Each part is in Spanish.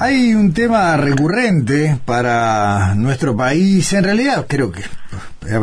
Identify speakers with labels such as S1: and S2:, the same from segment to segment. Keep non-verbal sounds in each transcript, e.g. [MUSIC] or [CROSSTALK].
S1: Hay un tema recurrente para nuestro país, en realidad creo que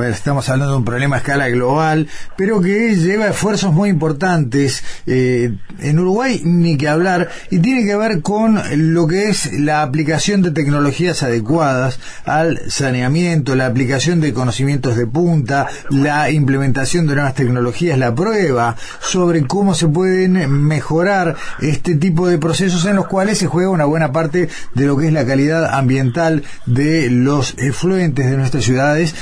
S1: estamos hablando de un problema a escala global, pero que lleva esfuerzos muy importantes eh, en Uruguay, ni que hablar, y tiene que ver con lo que es la aplicación de tecnologías adecuadas al saneamiento, la aplicación de conocimientos de punta, la implementación de nuevas tecnologías, la prueba sobre cómo se pueden mejorar este tipo de procesos en los cuales se juega una buena parte de lo que es la calidad ambiental de los efluentes de nuestras ciudades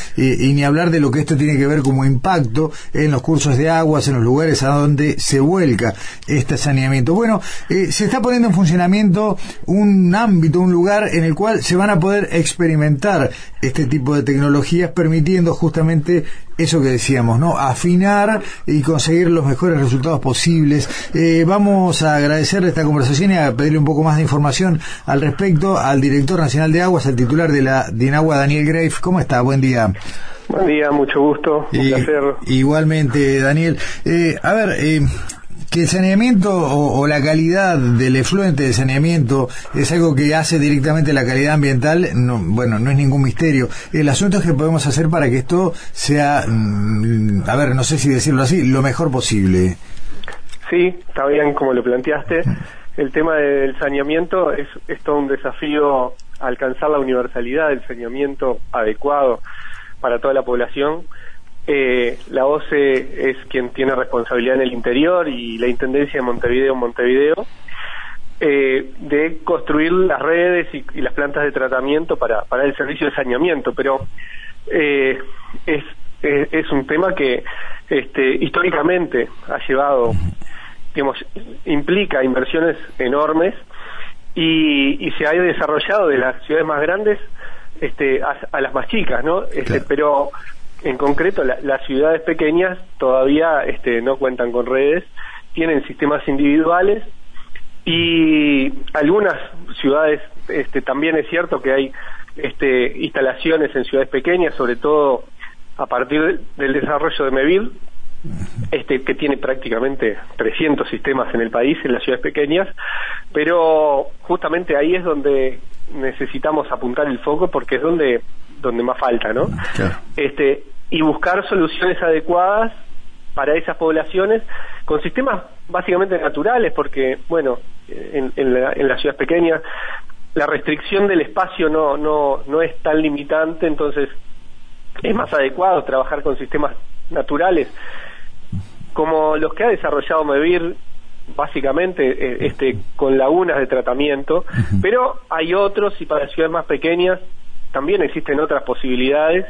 S1: ni hablar de lo que esto tiene que ver como impacto en los cursos de aguas, en los lugares a donde se vuelca este saneamiento. Bueno, eh, se está poniendo en funcionamiento un ámbito, un lugar en el cual se van a poder experimentar este tipo de tecnologías, permitiendo justamente eso que decíamos, ¿no? Afinar y conseguir los mejores resultados posibles. Eh, vamos a agradecer esta conversación y a pedirle un poco más de información al respecto al director nacional de aguas, al titular de la DINAGUA, Daniel Grave. ¿Cómo está? Buen día.
S2: Buen día, mucho gusto, un placer.
S1: Igualmente, Daniel. Eh, a ver, eh, que el saneamiento o, la calidad del efluente de saneamiento es algo que hace directamente la calidad ambiental, no, bueno, no es ningún misterio. El asunto es que podemos hacer para que esto sea, mm, a ver, no sé si decirlo así, lo mejor posible.
S2: Sí, está bien como lo planteaste. El tema del saneamiento es, es todo un desafío alcanzar la universalidad del saneamiento adecuado para toda la población. Eh, la OCE es quien tiene responsabilidad en el interior y la Intendencia de Montevideo, Montevideo, eh, de construir las redes y, las plantas de tratamiento para, para el servicio de saneamiento, pero eh, es, es, un tema que este, históricamente ha llevado, digamos, implica inversiones enormes y, y se ha desarrollado de las ciudades más grandes este, a, las más chicas, ¿no? Este, Pero en concreto las ciudades pequeñas todavía este, no cuentan con redes, tienen sistemas individuales y algunas ciudades este, también es cierto que hay este, instalaciones en ciudades pequeñas, sobre todo a partir del desarrollo de Mevil, este, que tiene prácticamente 300 sistemas en el país, en las ciudades pequeñas, pero justamente ahí es donde necesitamos apuntar el foco porque es donde donde más falta, ¿no? Este y buscar soluciones adecuadas para esas poblaciones con sistemas básicamente naturales, porque bueno, en, en, la, en las ciudades pequeñas la restricción del espacio no no no es tan limitante, entonces es más adecuado trabajar con sistemas naturales como los que ha desarrollado Mevir básicamente eh, este con lagunas de tratamiento, pero hay otros y para ciudades más pequeñas también existen otras posibilidades.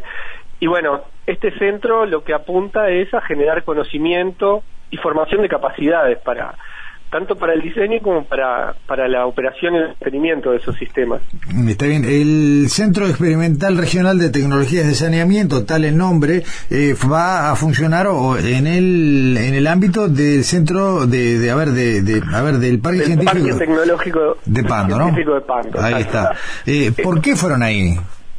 S2: Y bueno, este centro lo que apunta es a generar conocimiento y formación de capacidades para tanto para el diseño como para, para la operación y el mantenimiento de esos sistemas.
S1: Está bien. El Centro Experimental Regional de Tecnologías de Saneamiento, tal el nombre, eh, va a funcionar en el en el ámbito del centro de, de a ver de, de a ver del Parque Científico
S2: Tecnológico
S1: de Pando, ¿no?
S2: De Pando,
S1: ahí está. Eh, ¿Por qué fueron ahí?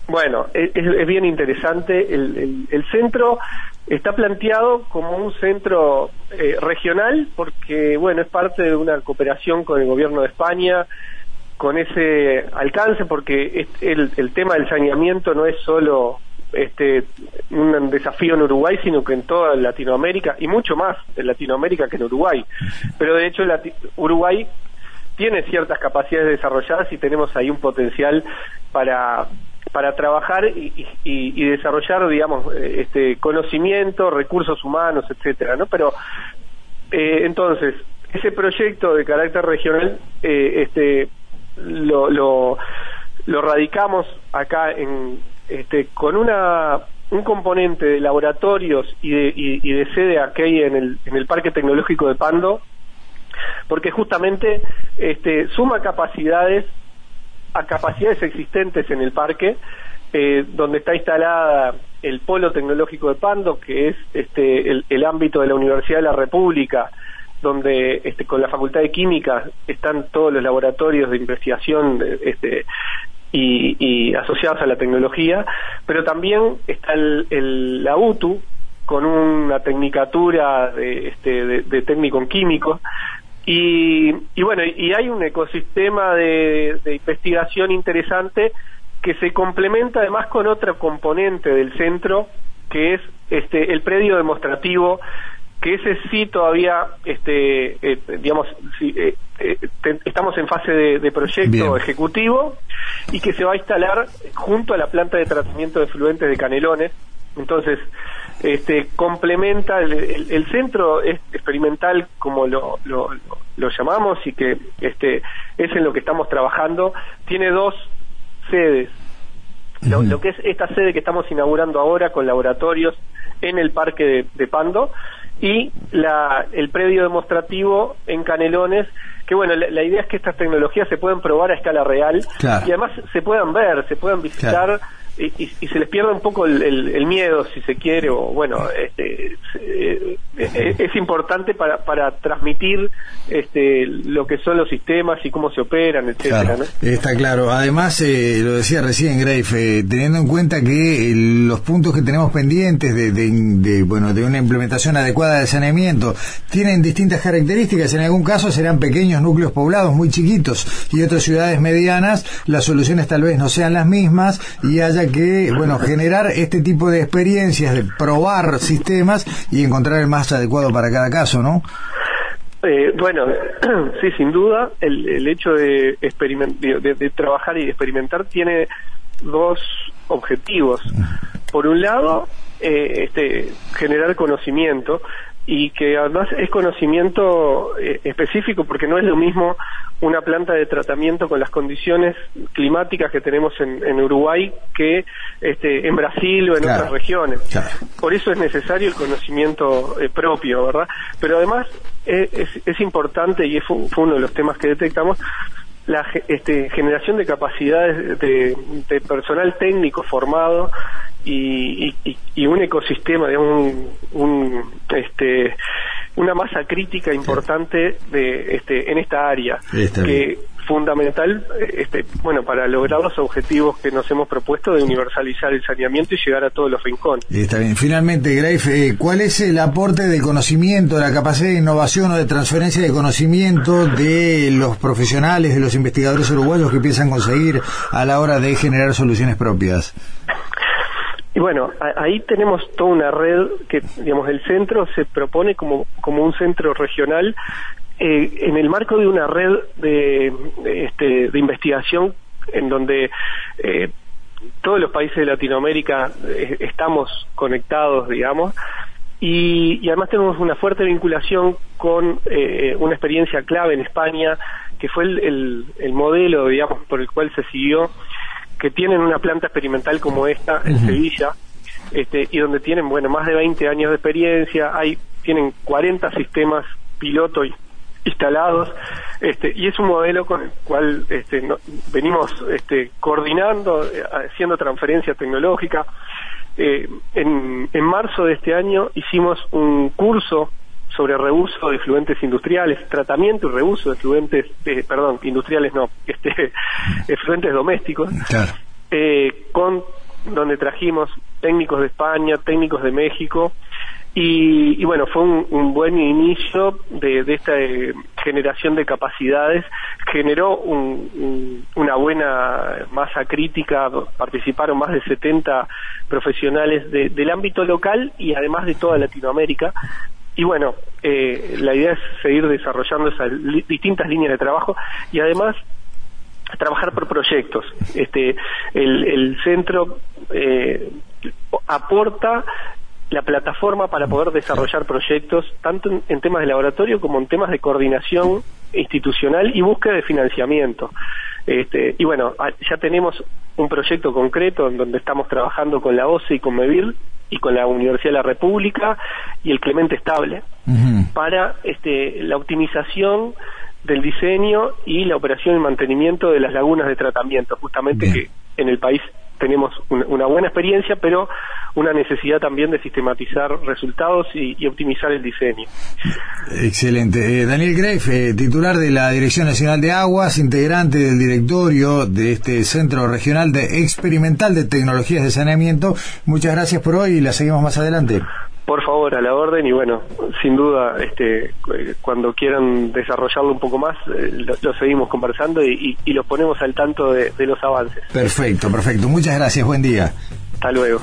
S2: Bueno, es, bien interesante. El, el, el, centro está planteado como un centro eh, regional porque, bueno, es parte de una cooperación con el gobierno de España, con ese alcance, porque el, el tema del saneamiento no es solo este un desafío en Uruguay, sino que en toda Latinoamérica y mucho más en Latinoamérica que en Uruguay. Pero de hecho Uruguay tiene ciertas capacidades desarrolladas y tenemos ahí un potencial para para trabajar y, desarrollar, digamos, eh, este conocimiento, recursos humanos, etcétera, ¿no? Pero eh, entonces ese proyecto de carácter regional, eh, este, lo, lo, lo radicamos acá en, este, con una un componente de laboratorios y de, y, de sede aquí en el, en el Parque Tecnológico de Pando, porque justamente este, suma capacidades a capacidades existentes en el parque, eh, donde está instalada el Polo Tecnológico de Pando, que es este, el, ámbito de la Universidad de la República, donde este, con la Facultad de Química están todos los laboratorios de investigación este, y, asociados a la tecnología, pero también está el, la UTU, con una tecnicatura de, este, de técnico en químico, Y, y bueno, y hay un ecosistema de, de investigación interesante que se complementa además con otra componente del centro que es este el predio demostrativo que ese sí todavía este eh, digamos eh, eh, estamos en fase de, proyecto ejecutivo y que se va a instalar junto a la planta de tratamiento de fluentes de Canelones entonces este complementa el, centro experimental como lo, lo, lo, llamamos y que este es en lo que estamos trabajando. Tiene dos sedes. Lo, que es esta sede que estamos inaugurando ahora con laboratorios en el parque de, Pando y la, el predio demostrativo en Canelones, que bueno, la, idea es que estas tecnologías se puedan probar a escala real y además se puedan ver, se puedan visitar y, se les pierde un poco el, miedo, si se quiere, o bueno, este, eh, es, importante para, para transmitir este, lo que son los sistemas y cómo se operan, etcétera.
S1: Está claro. Además, eh, lo decía recién Grafe, eh, teniendo en cuenta que los puntos que tenemos pendientes de, de, bueno, de una implementación adecuada de saneamiento tienen distintas características. En algún caso serán pequeños núcleos poblados muy chiquitos y otras ciudades medianas. Las soluciones tal vez no sean las mismas y haya que, bueno, generar este tipo de experiencias, de probar sistemas y encontrar el más adecuado para cada caso, ¿no?
S2: Eh, bueno, [CLEARS THROAT] sí, sin duda, el, el hecho de, de, de, trabajar y experimentar tiene dos objetivos. Por un lado, eh, este, generar conocimiento y que además es conocimiento eh, específico porque no es lo mismo una planta de tratamiento con las condiciones climáticas que tenemos en, Uruguay que este, en Brasil o en otras regiones. Por eso es necesario el conocimiento eh, propio, ¿verdad? Pero además eh, es, es, importante y fue uno de los temas que detectamos la este, generación de capacidades de, personal técnico formado y, y, un ecosistema, de un, un, este, una masa crítica importante de, este, en esta área que fundamental este, bueno para lograr los objetivos que nos hemos propuesto de universalizar el saneamiento y llegar a todos los rincones.
S1: Está bien. Finalmente, Grafe, eh, ¿cuál es el aporte de conocimiento, la capacidad de innovación o de transferencia de conocimiento de los profesionales, de los investigadores uruguayos que piensan conseguir a la hora de generar soluciones propias?
S2: Y bueno, ahí tenemos toda una red que, digamos, el centro se propone como, como un centro regional eh, en el marco de una red de, este, de investigación en donde eh, todos los países de Latinoamérica eh, estamos conectados, digamos, y, además tenemos una fuerte vinculación con una experiencia clave en España, que fue el, el, modelo, digamos, por el cual se siguió, que tienen una planta experimental como esta en Sevilla, este, y donde tienen, bueno, más de 20 años de experiencia, hay, tienen 40 sistemas piloto instalados este, y es un modelo con el cual este, venimos este, coordinando, eh, haciendo transferencia tecnológica. Eh, en, en marzo de este año hicimos un curso sobre reuso de fluentes industriales, tratamiento y reuso de fluentes, eh, perdón, industriales no, [LAUGHS] este, fluentes domésticos, con donde trajimos técnicos de España, técnicos de México, y, bueno, fue un, buen inicio de, esta eh, generación de capacidades, generó una buena masa crítica, participaron más de 70 profesionales del ámbito local y además de toda Latinoamérica. Y bueno, eh, la idea es seguir desarrollando esas distintas líneas de trabajo y además trabajar por proyectos. Este, el, centro eh, aporta la plataforma para poder desarrollar proyectos, tanto en, temas de laboratorio como en temas de coordinación institucional y búsqueda de financiamiento. Este, y bueno, ya tenemos un proyecto concreto en donde estamos trabajando con la OCE y con MEVIR y con la Universidad de la República y el Clemente Estable para este, la optimización del diseño y la operación y mantenimiento de las lagunas de tratamiento, justamente que en el país tenemos una buena experiencia, pero una necesidad también de sistematizar resultados y, optimizar el diseño.
S1: Excelente. Eh, Daniel Greif, eh, titular de la Dirección Nacional de Aguas, integrante del directorio de este Centro Regional de Experimental de Tecnologías de Saneamiento. Muchas gracias por hoy y la seguimos más adelante.
S2: Por favor, a la orden y bueno, sin duda, este, cuando quieran desarrollarlo un poco más, eh, lo, seguimos conversando y, y, los ponemos al tanto de, de los avances.
S1: Perfecto, perfecto. Muchas gracias, buen día.
S2: Hasta luego.